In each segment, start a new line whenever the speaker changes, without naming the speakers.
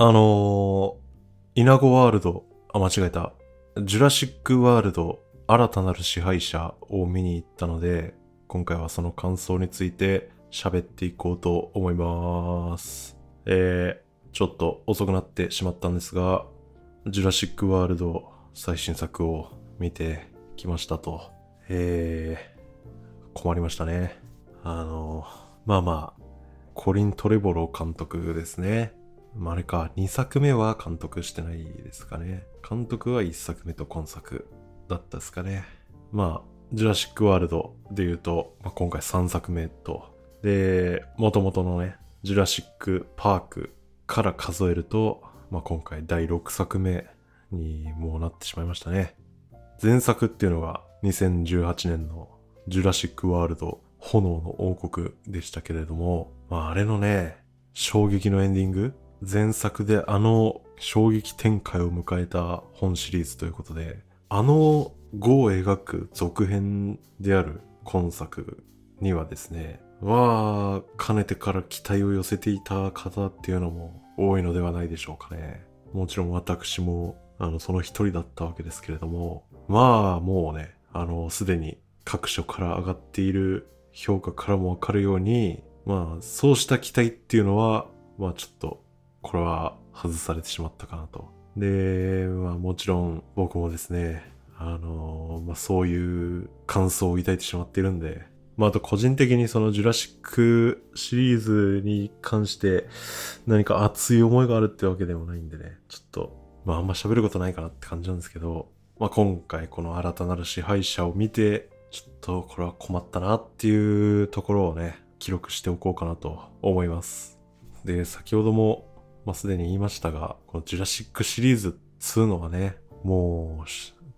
あのー、イナゴワールド、あ、間違えた。ジュラシックワールド、新たなる支配者を見に行ったので、今回はその感想について喋っていこうと思います。えー、ちょっと遅くなってしまったんですが、ジュラシックワールド最新作を見てきましたと。えー、困りましたね。あの、まあまあ、コリン・トレボロ監督ですね。まあ、あれか、2作目は監督してないですかね。監督は1作目と今作だったですかね。まあ、ジュラシックワールドで言うと、まあ、今回3作目と、で、元々のね、ジュラシックパークから数えると、まあ、今回第6作目にもうなってしまいましたね。前作っていうのが2018年のジュラシックワールド炎の王国でしたけれども、まあ、あれのね、衝撃のエンディング前作であの衝撃展開を迎えた本シリーズということで、あの5を描く続編である今作にはですね、は、かねてから期待を寄せていた方っていうのも多いのではないでしょうかね。もちろん私も、あの、その一人だったわけですけれども、まあ、もうね、あの、すでに各所から上がっている評価からもわかるように、まあ、そうした期待っていうのは、まあちょっとこれは外されてしまったかなと。で、まあもちろん僕もですね、あのまあそういう感想を抱いてしまっているんで、まああと個人的にそのジュラシックシリーズに関して何か熱い思いがあるってわけでもないんでね、ちょっと、まああんま喋ることないかなって感じなんですけど、まあ今回この新たなる支配者を見て、ちょっとこれは困ったなっていうところをね、記録しておこうかなと思います。で、先ほどもまあ、すでに言いましたが、このジュラシックシリーズ2のはね、もう、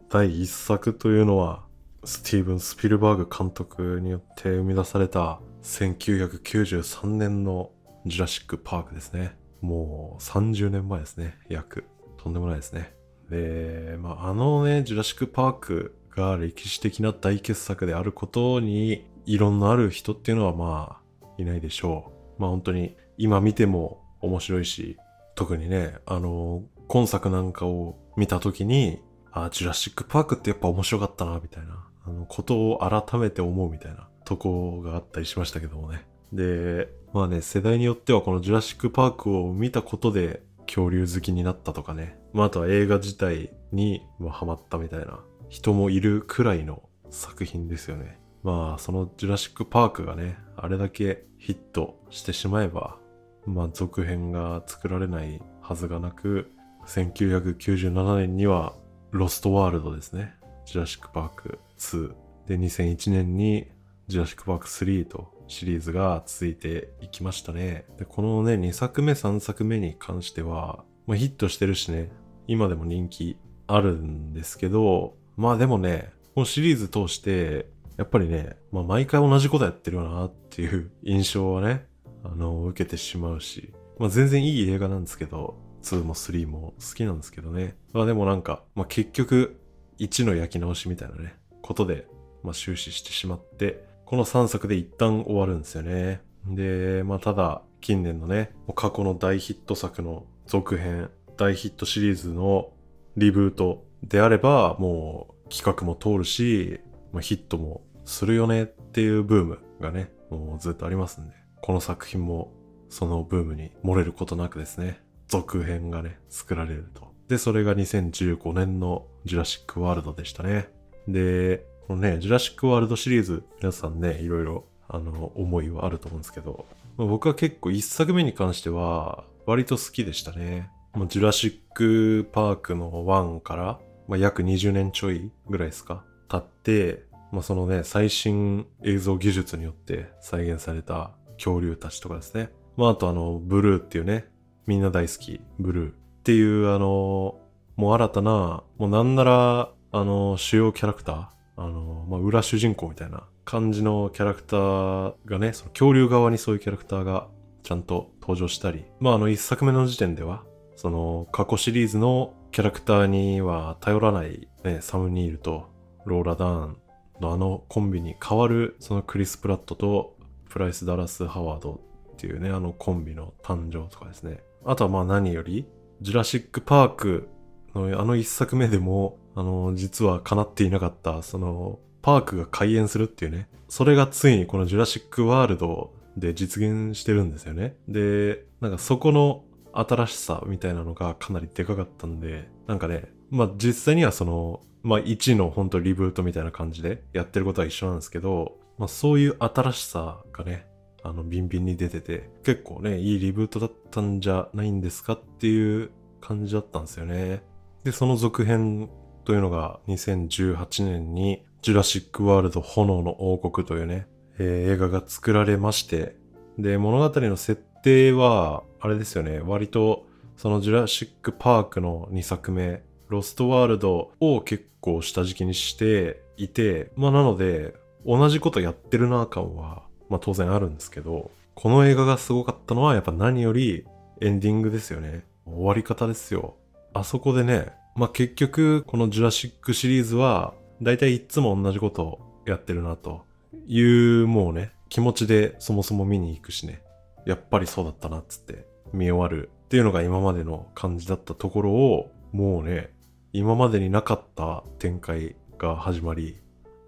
第1作というのは、スティーブン・スピルバーグ監督によって生み出された1993年のジュラシック・パークですね。もう30年前ですね。約。とんでもないですね。で、まあ、あのね、ジュラシック・パークが歴史的な大傑作であることに、異論のある人っていうのはまあ、いないでしょう。まあ本当に、今見ても面白いし、特にね、あの、今作なんかを見た時に、あ、ジュラシックパークってやっぱ面白かったな、みたいな、あの、ことを改めて思うみたいなとこがあったりしましたけどもね。で、まあね、世代によってはこのジュラシックパークを見たことで恐竜好きになったとかね。まああとは映画自体に、ハマったみたいな人もいるくらいの作品ですよね。まあそのジュラシックパークがね、あれだけヒットしてしまえば、まあ、続編が作られないはずがなく、1997年には、ロストワールドですね。ジュラシックパーク2。で、2001年に、ジュラシックパーク3とシリーズが続いていきましたね。で、このね、2作目、3作目に関しては、まあ、ヒットしてるしね、今でも人気あるんですけど、まあでもね、このシリーズ通して、やっぱりね、まあ毎回同じことやってるよなっていう印象はね、あの、受けてしまうし、まあ全然いい映画なんですけど、2も3も好きなんですけどね。まあでもなんか、まあ結局、1の焼き直しみたいなね、ことで、まあ終始してしまって、この3作で一旦終わるんですよね。で、まあただ、近年のね、過去の大ヒット作の続編、大ヒットシリーズのリブートであれば、もう企画も通るし、まあ、ヒットもするよねっていうブームがね、もうずっとありますんで。この作品もそのブームに漏れることなくですね、続編がね、作られると。で、それが2015年のジュラシックワールドでしたね。で、このね、ジュラシックワールドシリーズ、皆さんね、いろいろ、あの、思いはあると思うんですけど、僕は結構一作目に関しては、割と好きでしたね。ま、ジュラシックパークの1から、まあ、約20年ちょいぐらいですか経って、まあ、そのね、最新映像技術によって再現された恐竜たちとかですね。まあ、あとあの、ブルーっていうね、みんな大好き、ブルーっていうあの、もう新たな、もうなんなら、あの、主要キャラクター、あの、まあ、裏主人公みたいな感じのキャラクターがね、その恐竜側にそういうキャラクターがちゃんと登場したり、まあ、あの、一作目の時点では、その、過去シリーズのキャラクターには頼らない、ね、サムニールとローラ・ダーンのあのコンビに代わる、そのクリス・プラットとプライス・ダラス・ハワードっていうね、あのコンビの誕生とかですね。あとはまあ何より、ジュラシックパークのあの一作目でも、あの、実は叶っていなかった、その、パークが開園するっていうね。それがついにこのジュラシックワールドで実現してるんですよね。で、なんかそこの新しさみたいなのがかなりでかかったんで、なんかね、まあ実際にはその、まあ1の本当リブートみたいな感じでやってることは一緒なんですけど、まあそういう新しさがね、あの、ビンビンに出てて、結構ね、いいリブートだったんじゃないんですかっていう感じだったんですよね。で、その続編というのが2018年にジュラシックワールド炎の王国というね、えー、映画が作られまして、で、物語の設定は、あれですよね、割とそのジュラシックパークの2作目、ロストワールドを結構下敷きにしていて、まあなので、同じことやってるな感は、まあ当然あるんですけど、この映画がすごかったのはやっぱ何よりエンディングですよね。終わり方ですよ。あそこでね、まあ結局このジュラシックシリーズは大体いつも同じことをやってるなというもうね、気持ちでそもそも見に行くしね、やっぱりそうだったなっつって見終わるっていうのが今までの感じだったところを、もうね、今までになかった展開が始まり、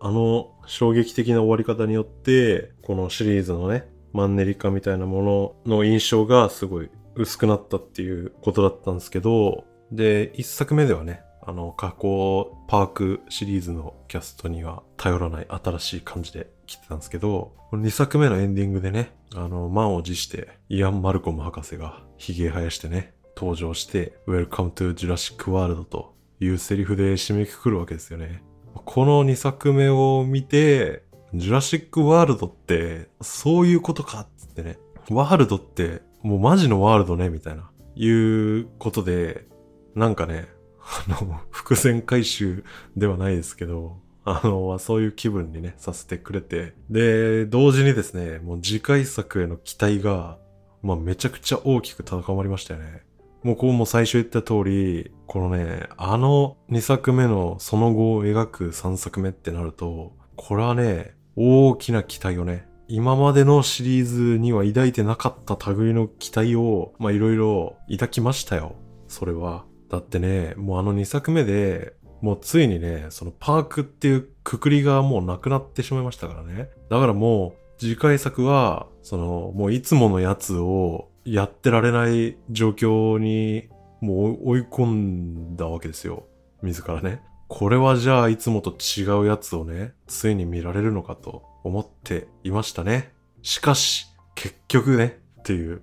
あの衝撃的な終わり方によって、このシリーズのね、マンネリ化みたいなものの印象がすごい薄くなったっていうことだったんですけど、で、一作目ではね、あの、過去パークシリーズのキャストには頼らない新しい感じで来てたんですけど、この2作目のエンディングでね、あの、満を持して、イアン・マルコム博士が髭生やしてね、登場して、Welcome to Jurassic World というセリフで締めくくるわけですよね。この2作目を見て、ジュラシックワールドって、そういうことかっってね。ワールドって、もうマジのワールドね、みたいな。いうことで、なんかね、あの、伏線回収ではないですけど、あの、そういう気分にね、させてくれて。で、同時にですね、もう次回作への期待が、まあめちゃくちゃ大きく高まりましたよね。もうこうも最初言った通り、このね、あの2作目のその後を描く3作目ってなると、これはね、大きな期待をね、今までのシリーズには抱いてなかった類の期待を、まあいろいろ抱きましたよ。それは。だってね、もうあの2作目で、もうついにね、そのパークっていうくくりがもうなくなってしまいましたからね。だからもう次回作は、そのもういつものやつをやってられない状況にもう追い込んだわけですよ。自らね。これはじゃあいつもと違うやつをね、ついに見られるのかと思っていましたね。しかし、結局ね、っていう。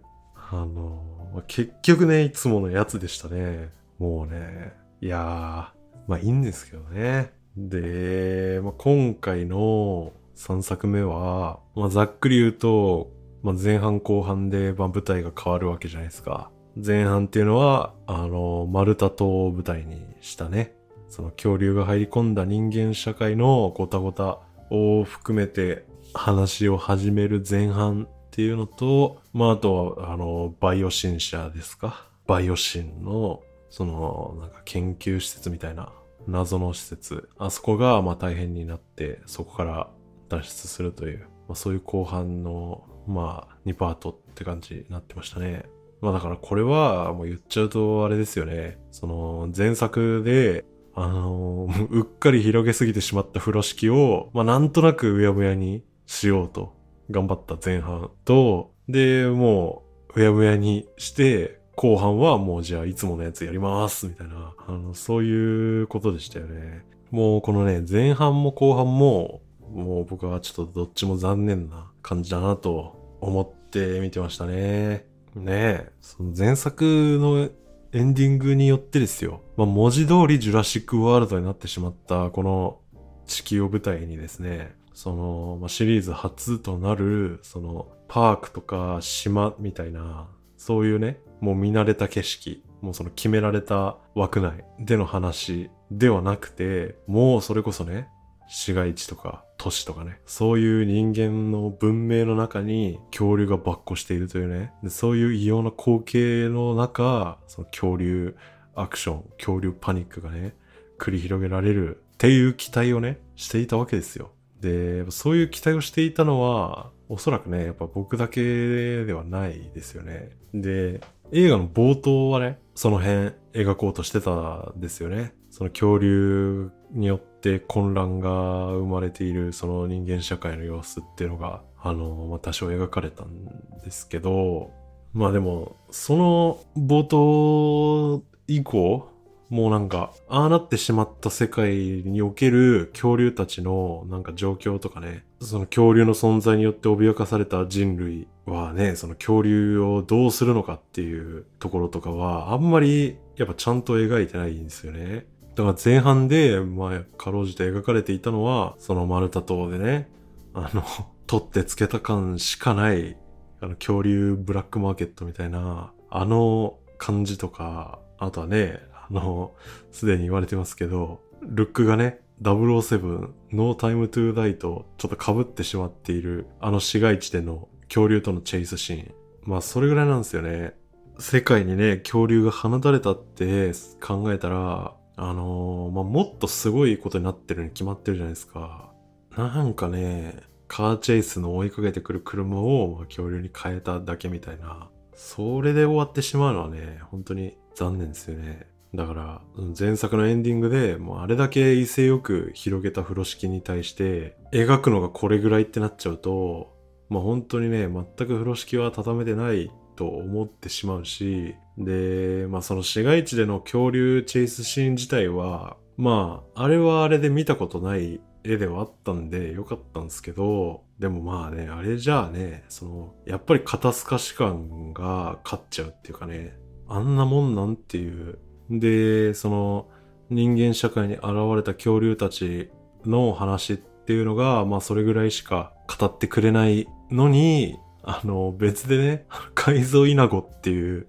あの結局ね、いつものやつでしたね。もうね、いやー、まあいいんですけどね。で、まあ、今回の3作目は、まあ、ざっくり言うと、まあ、前半後半で、舞台が変わるわけじゃないですか。前半っていうのは、あの、マルタ島を舞台にしたね、その恐竜が入り込んだ人間社会のごたごたを含めて話を始める前半っていうのと、まあ、あとは、あの、バイオシン社ですか。バイオシンのその、なんか研究施設みたいな謎の施設、あそこがまあ大変になって、そこから脱出するという、まあ、そういう後半の、まあ、2パートって感じになってましたね。まあだからこれはもう言っちゃうとあれですよね。その前作で、あの、うっかり広げすぎてしまった風呂敷を、まあなんとなくうやむやにしようと頑張った前半と、で、もううやむやにして、後半はもうじゃあいつものやつやりますみたいな、あの、そういうことでしたよね。もうこのね、前半も後半も、もう僕はちょっとどっちも残念な感じだなと思って見てましたね。ねえ、その前作のエンディングによってですよ。まあ、文字通りジュラシックワールドになってしまったこの地球を舞台にですね、その、まあ、シリーズ初となる、その、パークとか島みたいな、そういうね、もう見慣れた景色、もうその決められた枠内での話ではなくて、もうそれこそね、市街地とか都市とかね、そういう人間の文明の中に恐竜が跋扈しているというね、でそういう異様な光景の中、その恐竜アクション、恐竜パニックがね、繰り広げられるっていう期待をね、していたわけですよ。で、そういう期待をしていたのは、おそらくね、やっぱ僕だけではないですよね。で、映画の冒頭はね、その辺描こうとしてたんですよね。その恐竜によって混乱が生まれているその人間社会の様子っていうのが、あの、まあ、多少描かれたんですけど、まあでも、その冒頭以降、もうなんか、ああなってしまった世界における恐竜たちのなんか状況とかね、その恐竜の存在によって脅かされた人類はね、その恐竜をどうするのかっていうところとかは、あんまりやっぱちゃんと描いてないんですよね。だから前半で、まあ、かろうじて描かれていたのは、そのマルタ島でね、あの、取ってつけた感しかない、あの、恐竜ブラックマーケットみたいな、あの感じとか、あとはね、あの、すでに言われてますけど、ルックがね、007、ノータイムトゥーダイとちょっと被ってしまっている、あの市街地での恐竜とのチェイスシーン。まあ、それぐらいなんですよね。世界にね、恐竜が放たれたって考えたら、あのー、まあ、もっとすごいことになってるに決まってるじゃないですか。なんかね、カーチェイスの追いかけてくる車を、ま、恐竜に変えただけみたいな。それで終わってしまうのはね、本当に残念ですよね。だから、前作のエンディングで、もうあれだけ威勢よく広げた風呂敷に対して、描くのがこれぐらいってなっちゃうと、まあ本当にね、全く風呂敷は畳めてないと思ってしまうし、で、まあその市街地での恐竜チェイスシーン自体は、まあ、あれはあれで見たことない絵ではあったんでよかったんですけど、でもまあね、あれじゃあね、その、やっぱり肩透かし感が勝っちゃうっていうかね、あんなもんなんていう。で、その、人間社会に現れた恐竜たちの話っていうのが、まあそれぐらいしか語ってくれないのに、あの、別でね、改造イナゴっていう、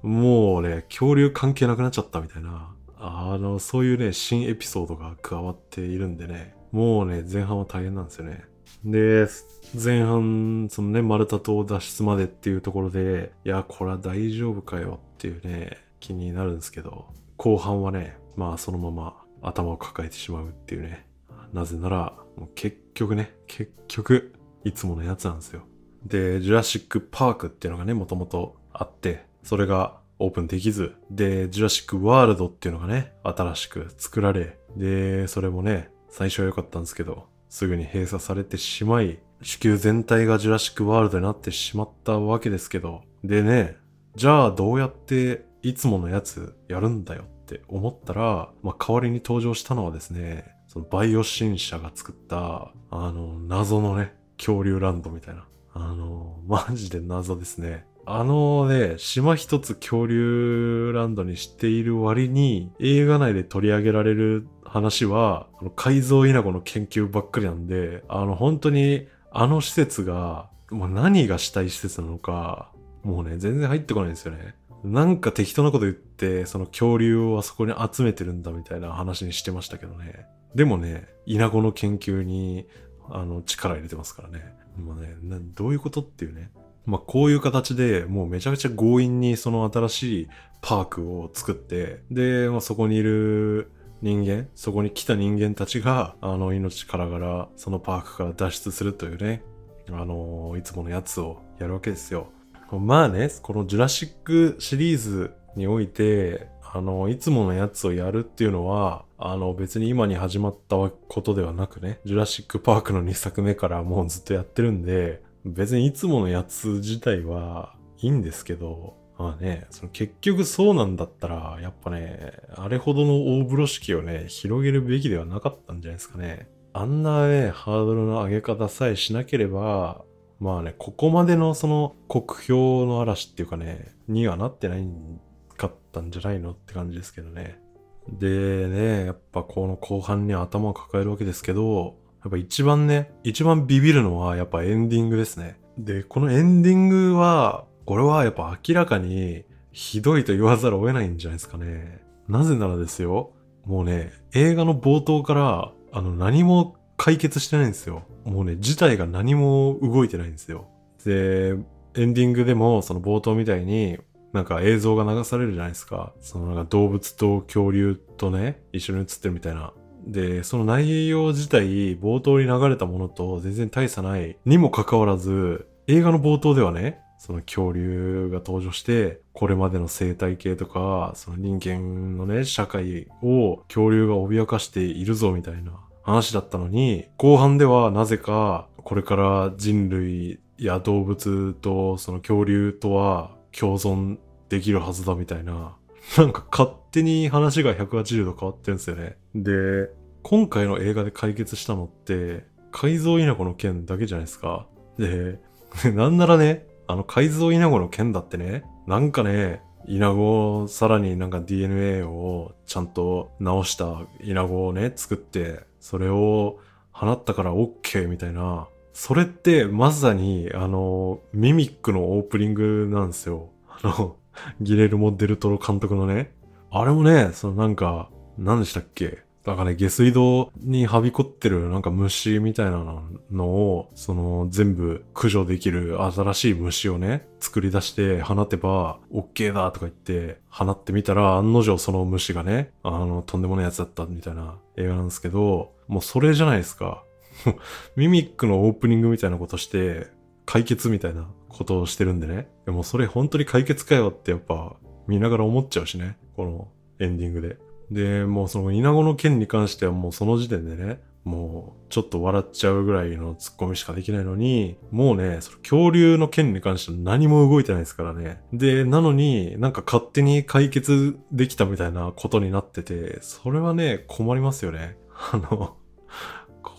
もうね、恐竜関係なくなっちゃったみたいな、あの、そういうね、新エピソードが加わっているんでね、もうね、前半は大変なんですよね。で、前半、そのね、丸太島脱出までっていうところで、いや、これは大丈夫かよっていうね、気になるんですけど、後半はね、まあそのまま頭を抱えてしまうっていうね。なぜなら、もう結局ね、結局、いつものやつなんですよ。で、ジュラシックパークっていうのがね、もともとあって、それがオープンできず、で、ジュラシックワールドっていうのがね、新しく作られ、で、それもね、最初は良かったんですけど、すぐに閉鎖されてしまい、地球全体がジュラシックワールドになってしまったわけですけど、でね、じゃあどうやっていつものやつやるんだよって思ったら、まあ、代わりに登場したのはですね、そのバイオ新社が作った、あの、謎のね、恐竜ランドみたいな。あの、マジで謎ですね。あのね、島一つ恐竜ランドにしている割に、映画内で取り上げられる話は、あの改造稲子の研究ばっかりなんで、あの、本当に、あの施設が、もう何がしたい施設なのか、もうね、全然入ってこないんですよね。なんか適当なこと言って、その恐竜をあそこに集めてるんだみたいな話にしてましたけどね。でもね、稲子の研究に、あの、力入れてますからね。もうね、どういうことっていうね。まあ、こういう形でもうめちゃくちゃ強引にその新しいパークを作って、で、まあ、そこにいる人間、そこに来た人間たちが、あの、命からがら、そのパークから脱出するというね、あの、いつものやつをやるわけですよ。まあね、このジュラシックシリーズにおいて、あの、いつものやつをやるっていうのは、あの、別に今に始まったことではなくね、ジュラシックパークの2作目からもうずっとやってるんで、別にいつものやつ自体はいいんですけど、まあね、その結局そうなんだったら、やっぱね、あれほどの大風呂敷をね、広げるべきではなかったんじゃないですかね。あんなね、ハードルの上げ方さえしなければ、まあね、ここまでのその国評の嵐っていうかね、にはなってないんかったんじゃないのって感じですけどね。でね、やっぱこの後半に頭を抱えるわけですけど、やっぱ一番ね、一番ビビるのはやっぱエンディングですね。で、このエンディングは、これはやっぱ明らかにひどいと言わざるを得ないんじゃないですかね。なぜならですよ、もうね、映画の冒頭から、あの、何も解決してないんですよ。もうね、事態が何も動いてないんですよ。で、エンディングでもその冒頭みたいに、なんか映像が流されるじゃないですか。そのなんか動物と恐竜とね、一緒に映ってるみたいな。で、その内容自体、冒頭に流れたものと全然大差ないにもかかわらず、映画の冒頭ではね、その恐竜が登場して、これまでの生態系とか、その人間のね、社会を恐竜が脅かしているぞみたいな話だったのに、後半ではなぜか、これから人類や動物とその恐竜とは共存できるはずだみたいな、なんか勝手に話が180度変わってるんですよね。で、今回の映画で解決したのって、改造稲子の件だけじゃないですか。で、なんならね、あの改造稲子の件だってね、なんかね、稲子をさらになんか DNA をちゃんと直した稲子をね、作って、それを放ったから OK みたいな。それってまさにあの、ミミックのオープニングなんですよ。あの、ギレルモ・デルトロ監督のね。あれもね、そのなんか、何でしたっけ？だからね、下水道にはびこってるなんか虫みたいなのを、その全部駆除できる新しい虫をね、作り出して放てば OK だとか言って放ってみたら案の定その虫がね、あの、とんでもないやつだったみたいな映画なんですけど、もうそれじゃないですか。ミミックのオープニングみたいなことして、解決みたいなことをしてるんでね。でもそれ本当に解決かよってやっぱ見ながら思っちゃうしね。このエンディングで。で、もうその稲子の件に関してはもうその時点でね、もうちょっと笑っちゃうぐらいのツッコミしかできないのに、もうね、その恐竜の件に関しては何も動いてないですからね。で、なのになんか勝手に解決できたみたいなことになってて、それはね、困りますよね。あの、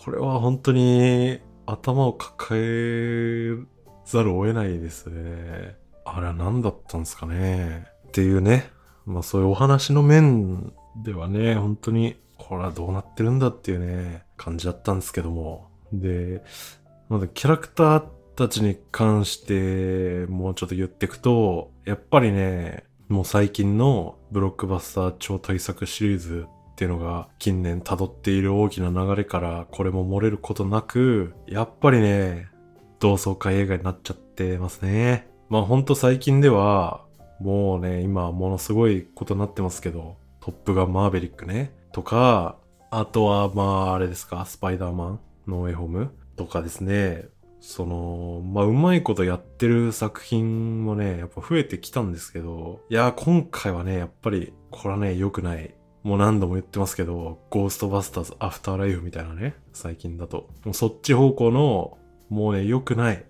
これは本当に頭を抱えざるを得ないですね。あれは何だったんですかね。っていうね。まあそういうお話の面ではね、本当にこれはどうなってるんだっていうね、感じだったんですけども。で、まだキャラクターたちに関してもうちょっと言ってくと、やっぱりね、もう最近のブロックバスター超大作シリーズっていうのが近年辿っている大きな流れからこれも漏れることなく、やっぱりね、同窓会映画になっちゃってますね。まあほんと最近では、もうね、今ものすごいことになってますけど、トップガンマーベリックね、とか、あとはまああれですか、スパイダーマンノーウェイホームとかですね、その、まあうまいことやってる作品もね、やっぱ増えてきたんですけど、いや、今回はね、やっぱり、これはね、良くない。もう何度も言ってますけど、ゴーストバスターズアフターライフみたいなね、最近だと。もうそっち方向の、もうね、良くない、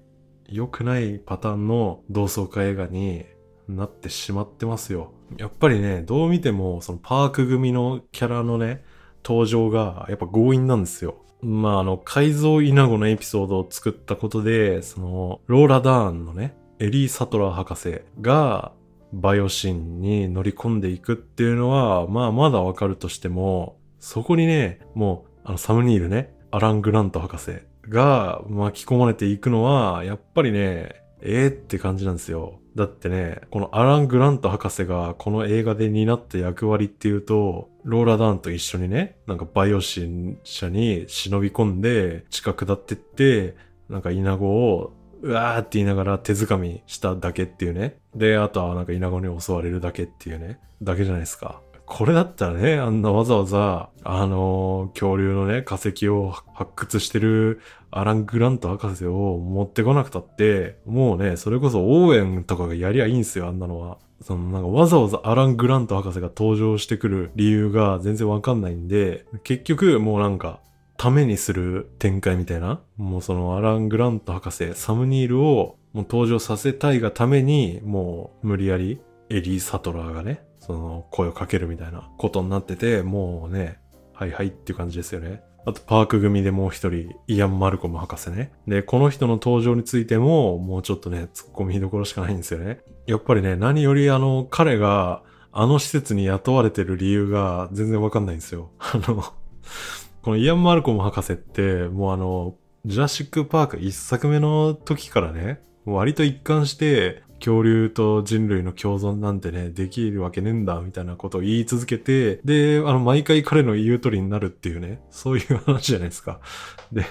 良くないパターンの同窓会映画になってしまってますよ。やっぱりね、どう見ても、そのパーク組のキャラのね、登場がやっぱ強引なんですよ。まあ、あの、改造イナゴのエピソードを作ったことで、その、ローラ・ダーンのね、エリー・サトラー博士が、バイオシンに乗り込んでいくっていうのは、まあまだわかるとしても、そこにね、もう、あの、サムニールね、アラン・グラント博士が巻き込まれていくのは、やっぱりね、ええって感じなんですよ。だってね、このアラン・グラント博士がこの映画で担った役割っていうと、ローラ・ダーンと一緒にね、なんかバイオシン社に忍び込んで、近くだってって、なんかイナゴを、うわーって言いながら手掴みしただけっていうね。で、あとはなんかイナゴに襲われるだけっていうね。だけじゃないですか。これだったらね、あんなわざわざ、あのー恐竜のね、化石を発掘してるアラン・グラント博士を持ってこなくたって、もうね、それこそオーエンとかがやりゃいいんすよ、あんなのは。そのなんかわざわざアラン・グラント博士が登場してくる理由が全然わかんないんで、結局もうなんか、ためにする展開みたいな。もうそのアラン・グラント博士、サムニールをもう登場させたいがために、もう無理やりエリー・サトラーがね、その声をかけるみたいなことになってて、もうね、はいはいっていう感じですよね。あとパーク組でもう一人、イアン・マルコム博士ね。で、この人の登場についても、もうちょっとね、突っ込みどころしかないんですよね。やっぱりね、何よりあの、彼が、あの施設に雇われてる理由が全然わかんないんですよ。あの、このイアン・マルコム博士って、もうあの、ジュラシック・パーク一作目の時からね、割と一貫して、恐竜と人類の共存なんてね、できるわけねえんだ、みたいなことを言い続けて、で、あの、毎回彼の言う通りになるっていうね、そういう話じゃないですか。で、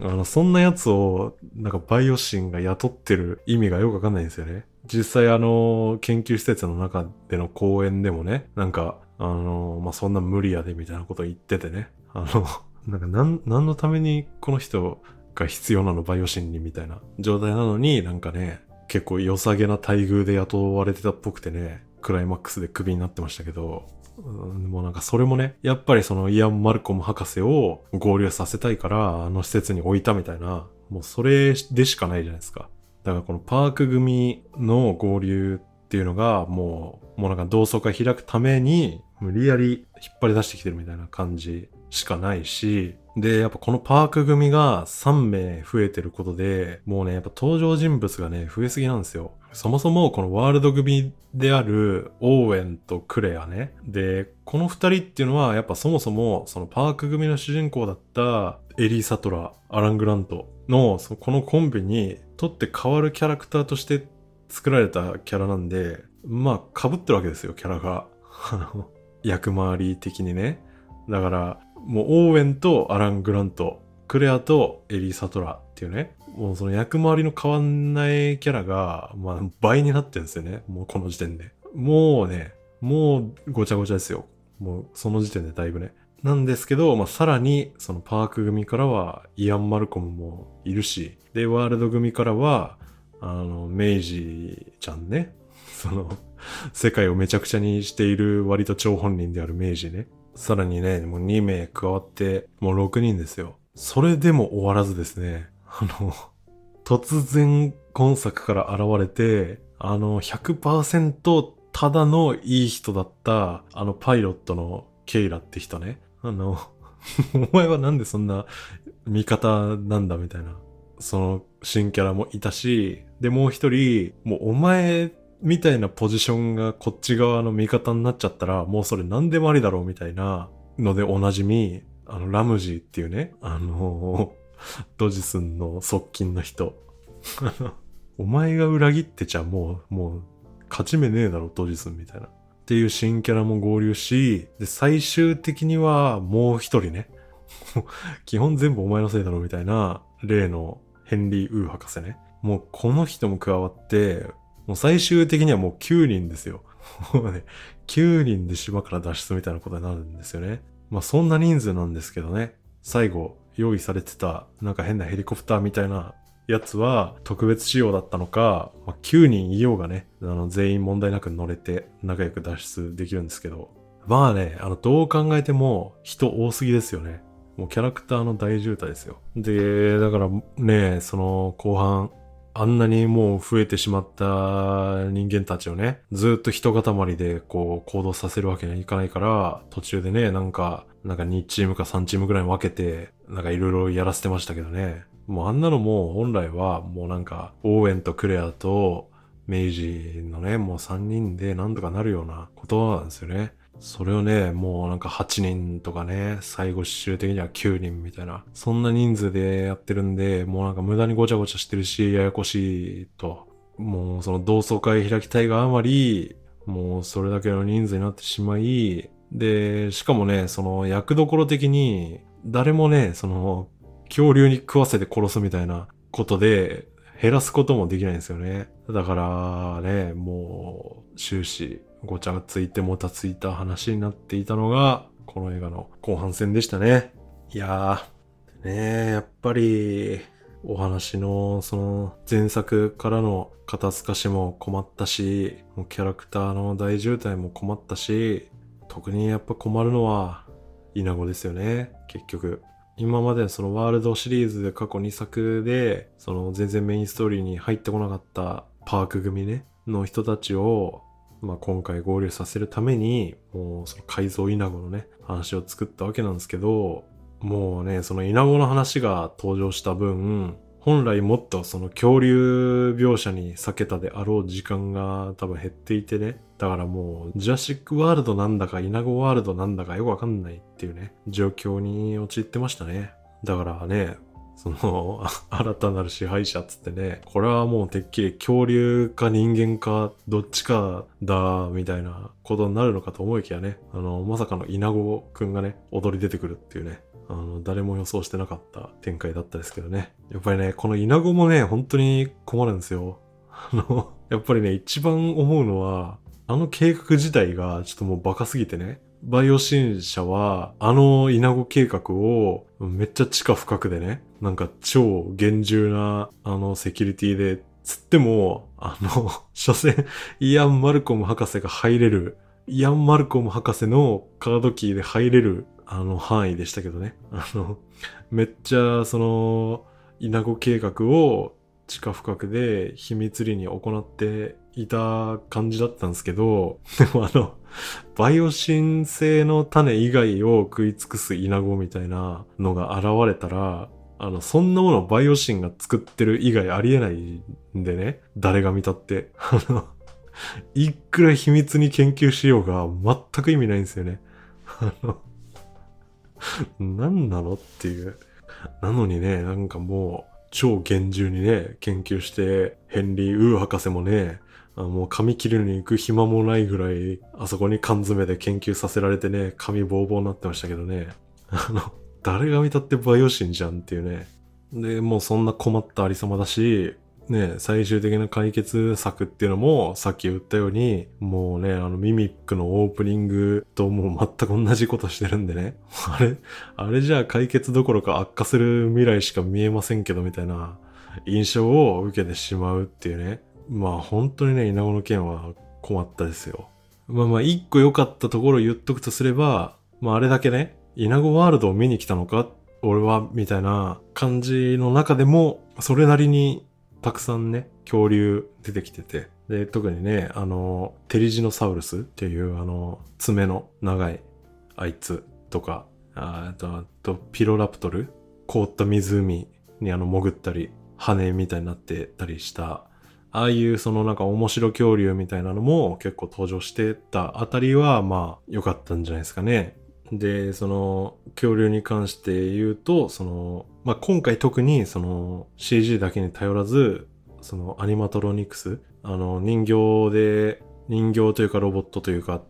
あの、そんなやつを、なんかバイオシンが雇ってる意味がよくわかんないんですよね。実際あの、研究施設の中での講演でもね、なんか、あの、まあ、そんな無理やでみたいなこと言っててね。あの、なんかなん、何のためにこの人が必要なのバイオシンにみたいな状態なのになんかね、結構良さげな待遇で雇われてたっぽくてね、クライマックスでクビになってましたけど、うんもうなんかそれもね、やっぱりそのイアン・マルコム博士を合流させたいから、あの施設に置いたみたいな、もうそれでしかないじゃないですか。だからこのパーク組の合流っていうのが、もう、もうなんか同窓会開くために、無理やり引っ張り出してきてるみたいな感じしかないし、で、やっぱこのパーク組が3名増えてることで、もうね、やっぱ登場人物がね、増えすぎなんですよ。そもそもこのワールド組であるオーウェンとクレアね。で、この二人っていうのはやっぱそもそもそのパーク組の主人公だったエリー・サトラ、アラン・グラントのそのこのコンビにとって変わるキャラクターとして作られたキャラなんで、まあ被ってるわけですよ、キャラが。あの、役回り的にね。だから、もうオーウェンとアラン・グラント、クレアとエリー・サトラっていうね、もうその役回りの変わんないキャラが、まあ倍になってるんですよね。もうこの時点で。もうね、もうごちゃごちゃですよ。もうその時点でだいぶね。なんですけど、まあさらにそのパーク組からはイアン・マルコムもいるし、で、ワールド組からは、あの、メイジちゃんね。その、世界をめちゃくちゃにしている割と張本人であるメイジね。さらにね、もう2名加わって、もう6人ですよ。それでも終わらずですね、あの、突然今作から現れて、あの、100%ただのいい人だった、あのパイロットのケイラって人ね。あの、お前はなんでそんな味方なんだみたいな。その新キャラもいたし、で、もう一人、もうお前みたいなポジションがこっち側の味方になっちゃったら、もうそれ何でもありだろうみたいなのでおなじみ、あの、ラムジーっていうね、あの、ドジスンの側近の人。お前が裏切ってちゃもう、もう、勝ち目ねえだろ、ドジスンみたいな。っていう新キャラも合流し、で、最終的にはもう一人ね。基本全部お前のせいだろ、みたいな、例のヘンリー・ウー博士ね。もうこの人も加わって、もう最終的にはもう9人ですよ。もうね、9人で島から脱出みたいなことになるんですよね。まあそんな人数なんですけどね。最後、用意されてた、なんか変なヘリコプターみたいなやつは特別仕様だったのか、まあ、9人いようがね、あの全員問題なく乗れて仲良く脱出できるんですけど。まあね、あのどう考えても人多すぎですよね。もうキャラクターの大渋滞ですよ。で、だからね、その後半、あんなにもう増えてしまった人間たちをね、ずっと人塊でこう行動させるわけにはいかないから、途中でね、なんか、なんか2チームか3チームぐらいに分けて、なんかいろいろやらせてましたけどね。もうあんなのも本来はもうなんか、オーエンとクレアとメイジのね、もう3人でなんとかなるようなことなんですよね。それをね、もうなんか8人とかね、最後終的には9人みたいな、そんな人数でやってるんで、もうなんか無駄にごちゃごちゃしてるし、ややこしいと。もうその同窓会開きたいがあまり、もうそれだけの人数になってしまい、で、しかもね、その役どころ的に、誰もね、その、恐竜に食わせて殺すみたいなことで、減らすこともできないんですよね。だからね、もう終始ごちゃついてもたついた話になっていたのが、この映画の後半戦でしたね。いやー、ねえ、やっぱり、お話のその前作からの肩透かしも困ったし、もうキャラクターの大渋滞も困ったし、特にやっぱ困るのは、イナゴですよね、結局。今までそのワールドシリーズで過去2作で、その全然メインストーリーに入ってこなかったパーク組ね、の人たちを、まあ今回合流させるために、もうその改造イナゴのね、話を作ったわけなんですけど、もうね、そのイナゴの話が登場した分、本来もっとその恐竜描写に避けたであろう時間が多分減っていてね。だからもう、ジュラシックワールドなんだかイナゴワールドなんだかよくわかんないっていうね、状況に陥ってましたね。だからね、その、新たなる支配者っつってね、これはもうてっきり恐竜か人間かどっちかだ、みたいなことになるのかと思いきやね、あの、まさかのイナゴくんがね、踊り出てくるっていうね、あの、誰も予想してなかった展開だったですけどね。やっぱりね、このイナゴもね、本当に困るんですよ。あの、やっぱりね、一番思うのは、あの計画自体がちょっともうバカすぎてね。バイオ新社は、あのイナゴ計画をめっちゃ地下深くでね、なんか超厳重なあのセキュリティでつっても、あの、所詮、イアン・マルコム博士が入れる、イアン・マルコム博士のカードキーで入れる、あの、範囲でしたけどね。あの、めっちゃ、その、イナゴ計画を地下深くで秘密裏に行っていた感じだったんですけど、でもあの、バイオシン製の種以外を食い尽くすイナゴみたいなのが現れたら、あの、そんなものバイオシンが作ってる以外ありえないんでね、誰が見たって。あの、いくら秘密に研究しようが全く意味ないんですよね。あの、何なのっていう。なのにね、なんかもう、超厳重にね、研究して、ヘンリー・ウー博士もね、あもう髪切るに行く暇もないぐらい、あそこに缶詰で研究させられてね、髪ボーボーになってましたけどね。あの、誰が見たってバイオシンじゃんっていうね。で、もうそんな困ったありさまだし、ね、最終的な解決策っていうのも、さっき言ったように、もうね、あのミミックのオープニングともう全く同じことしてるんでね。あれ、あれじゃあ解決どころか悪化する未来しか見えませんけど、みたいな印象を受けてしまうっていうね。まあ本当にね、稲子の件は困ったですよ。まあまあ一個良かったところを言っとくとすれば、まああれだけね、稲子ワールドを見に来たのか？俺は、みたいな感じの中でも、それなりにたくさんね、恐竜出てきてて。で、特にね、あの、テリジノサウルスっていうあの、爪の長いあいつとか、あと、とピロラプトル？凍った湖にあの潜ったり、羽みたいになってたりした、ああいうそのなんか面白恐竜みたいなのも結構登場してたあたりはまあ良かったんじゃないですかね。で、その恐竜に関して言うと、そのまあ、今回特にその CG だけに頼らず、そのアニマトロニクス、あの人形で、人形というかロボットというかっ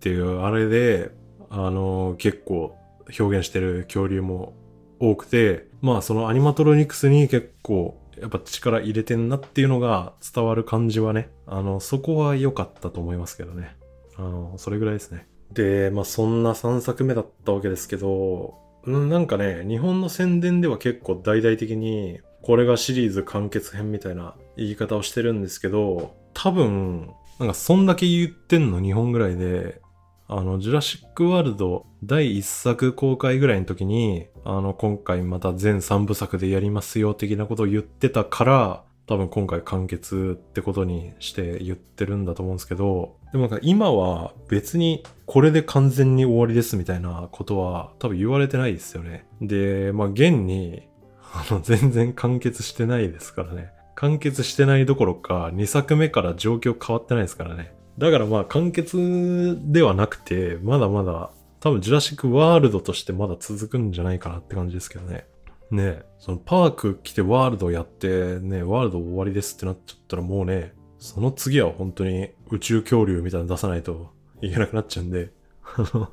ていうあれで、あの結構表現してる恐竜も多くて、まあそのアニマトロニクスに結構やっぱ力入れてんなっていうのが伝わる感じはね、あの、そこは良かったと思いますけどね。あの、それぐらいですね。で、まあそんな3作目だったわけですけど、なんかね、日本の宣伝では結構大々的に、これがシリーズ完結編みたいな言い方をしてるんですけど、多分、なんかそんだけ言ってんの日本ぐらいで、あの、ジュラシックワールド第1作公開ぐらいの時に、あの、今回また全3部作でやりますよ的なことを言ってたから、多分今回完結ってことにして言ってるんだと思うんですけど、でもなんか今は別にこれで完全に終わりですみたいなことは多分言われてないですよね。で、まあ現に、あの全然完結してないですからね。完結してないどころか2作目から状況変わってないですからね。だからまあ完結ではなくて、まだまだ多分ジュラシックワールドとしてまだ続くんじゃないかなって感じですけどね。ねそのパーク来てワールドやってね、ワールド終わりですってなっちゃったらもうね、その次は本当に宇宙恐竜みたいなの出さないといけなくなっちゃうんで、あの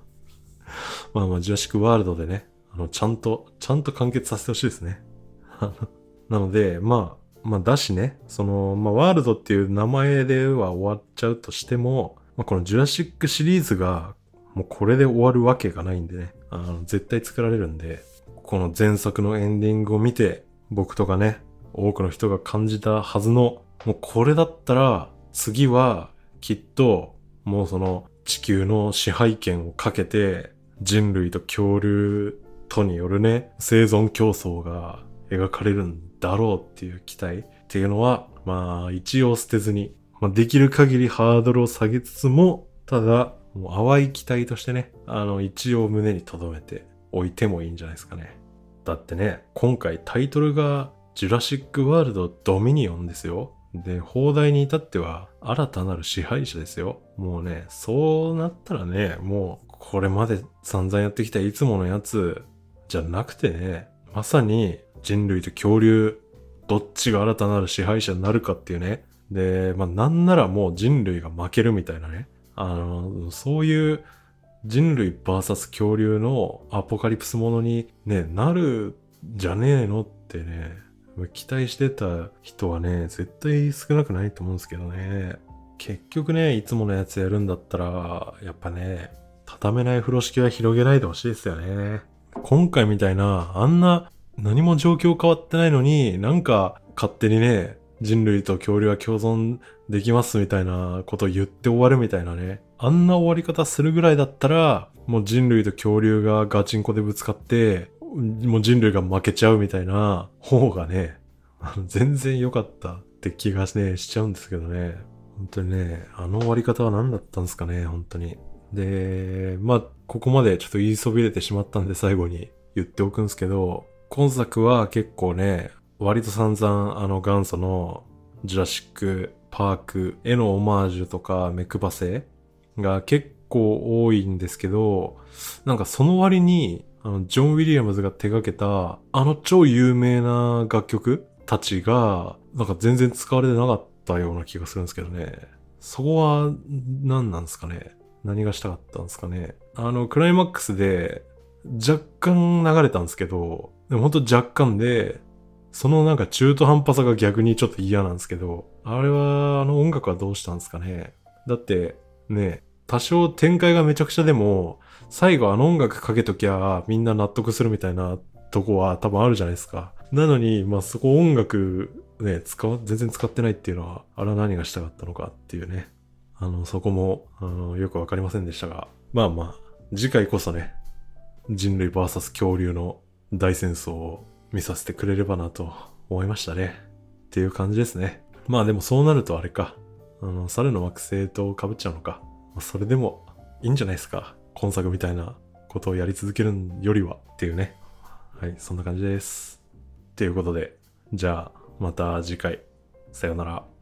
まあまあ、ジュラシックワールドでね、あの、ちゃんと、ちゃんと完結させてほしいですね。なので、まあ、まあ、だしね、その、まあ、ワールドっていう名前では終わっちゃうとしても、まあ、このジュラシックシリーズが、もうこれで終わるわけがないんでね、あの、絶対作られるんで、この前作のエンディングを見て、僕とかね、多くの人が感じたはずの、もうこれだったら、次はきっと、もうその地球の支配権をかけて、人類と恐竜とによるね、生存競争が描かれるんだろうっていう期待っていうのは、まあ一応捨てずに、まあ、できる限りハードルを下げつつも、ただ、もう淡い期待としてね、あの一応胸に留めて置いてもいいんじゃないですかね。だってね、今回タイトルがジュラシックワールドドミニオンですよ。で、邦題に至っては新たなる支配者ですよ。もうね、そうなったらね、もうこれまで散々やってきたいつものやつじゃなくてね、まさに人類と恐竜、どっちが新たなる支配者になるかっていうね。で、まあなんならもう人類が負けるみたいなね。あの、そういう人類 VS 恐竜のアポカリプスものにね、なるじゃねえのってね、期待してた人はね、絶対少なくないと思うんですけどね。結局ね、いつものやつやるんだったら、やっぱね、畳めない風呂敷は広げないでほしいですよね。今回みたいな、あんな何も状況変わってないのに、なんか勝手にね、人類と恐竜は共存できますみたいなことを言って終わるみたいなね。あんな終わり方するぐらいだったら、もう人類と恐竜がガチンコでぶつかって、もう人類が負けちゃうみたいな方がね、全然良かったって気がね、しちゃうんですけどね。本当にね、あの終わり方は何だったんですかね、本当に。で、まあ、ここまでちょっと言いそびれてしまったんで最後に言っておくんですけど、今作は結構ね、割と散々あの元祖のジュラシックパークへのオマージュとか目配せが結構多いんですけど、なんかその割に、あの、ジョン・ウィリアムズが手掛けた、あの超有名な楽曲たちが、なんか全然使われてなかったような気がするんですけどね。そこは、何なんですかね。何がしたかったんですかね。あの、クライマックスで、若干流れたんですけど、でも本当若干で、そのなんか中途半端さが逆にちょっと嫌なんですけど、あれは、あの音楽はどうしたんですかね。だって、ね、多少展開がめちゃくちゃでも、最後あの音楽かけときゃみんな納得するみたいなとこは多分あるじゃないですか。なのに、まあそこ音楽ね、使わ、全然使ってないっていうのは、あれは何がしたかったのかっていうね。あの、そこも、あの、よくわかりませんでしたが。まあまあ、次回こそね、人類 VS 恐竜の大戦争を見させてくれればなと思いましたね。っていう感じですね。まあでもそうなるとあれか。あの、猿の惑星と被っちゃうのか。まそれでもいいんじゃないですか。今作みたいなことをやり続けるよりはっていうね。はい、そんな感じです。ということで、じゃあまた次回。さよなら。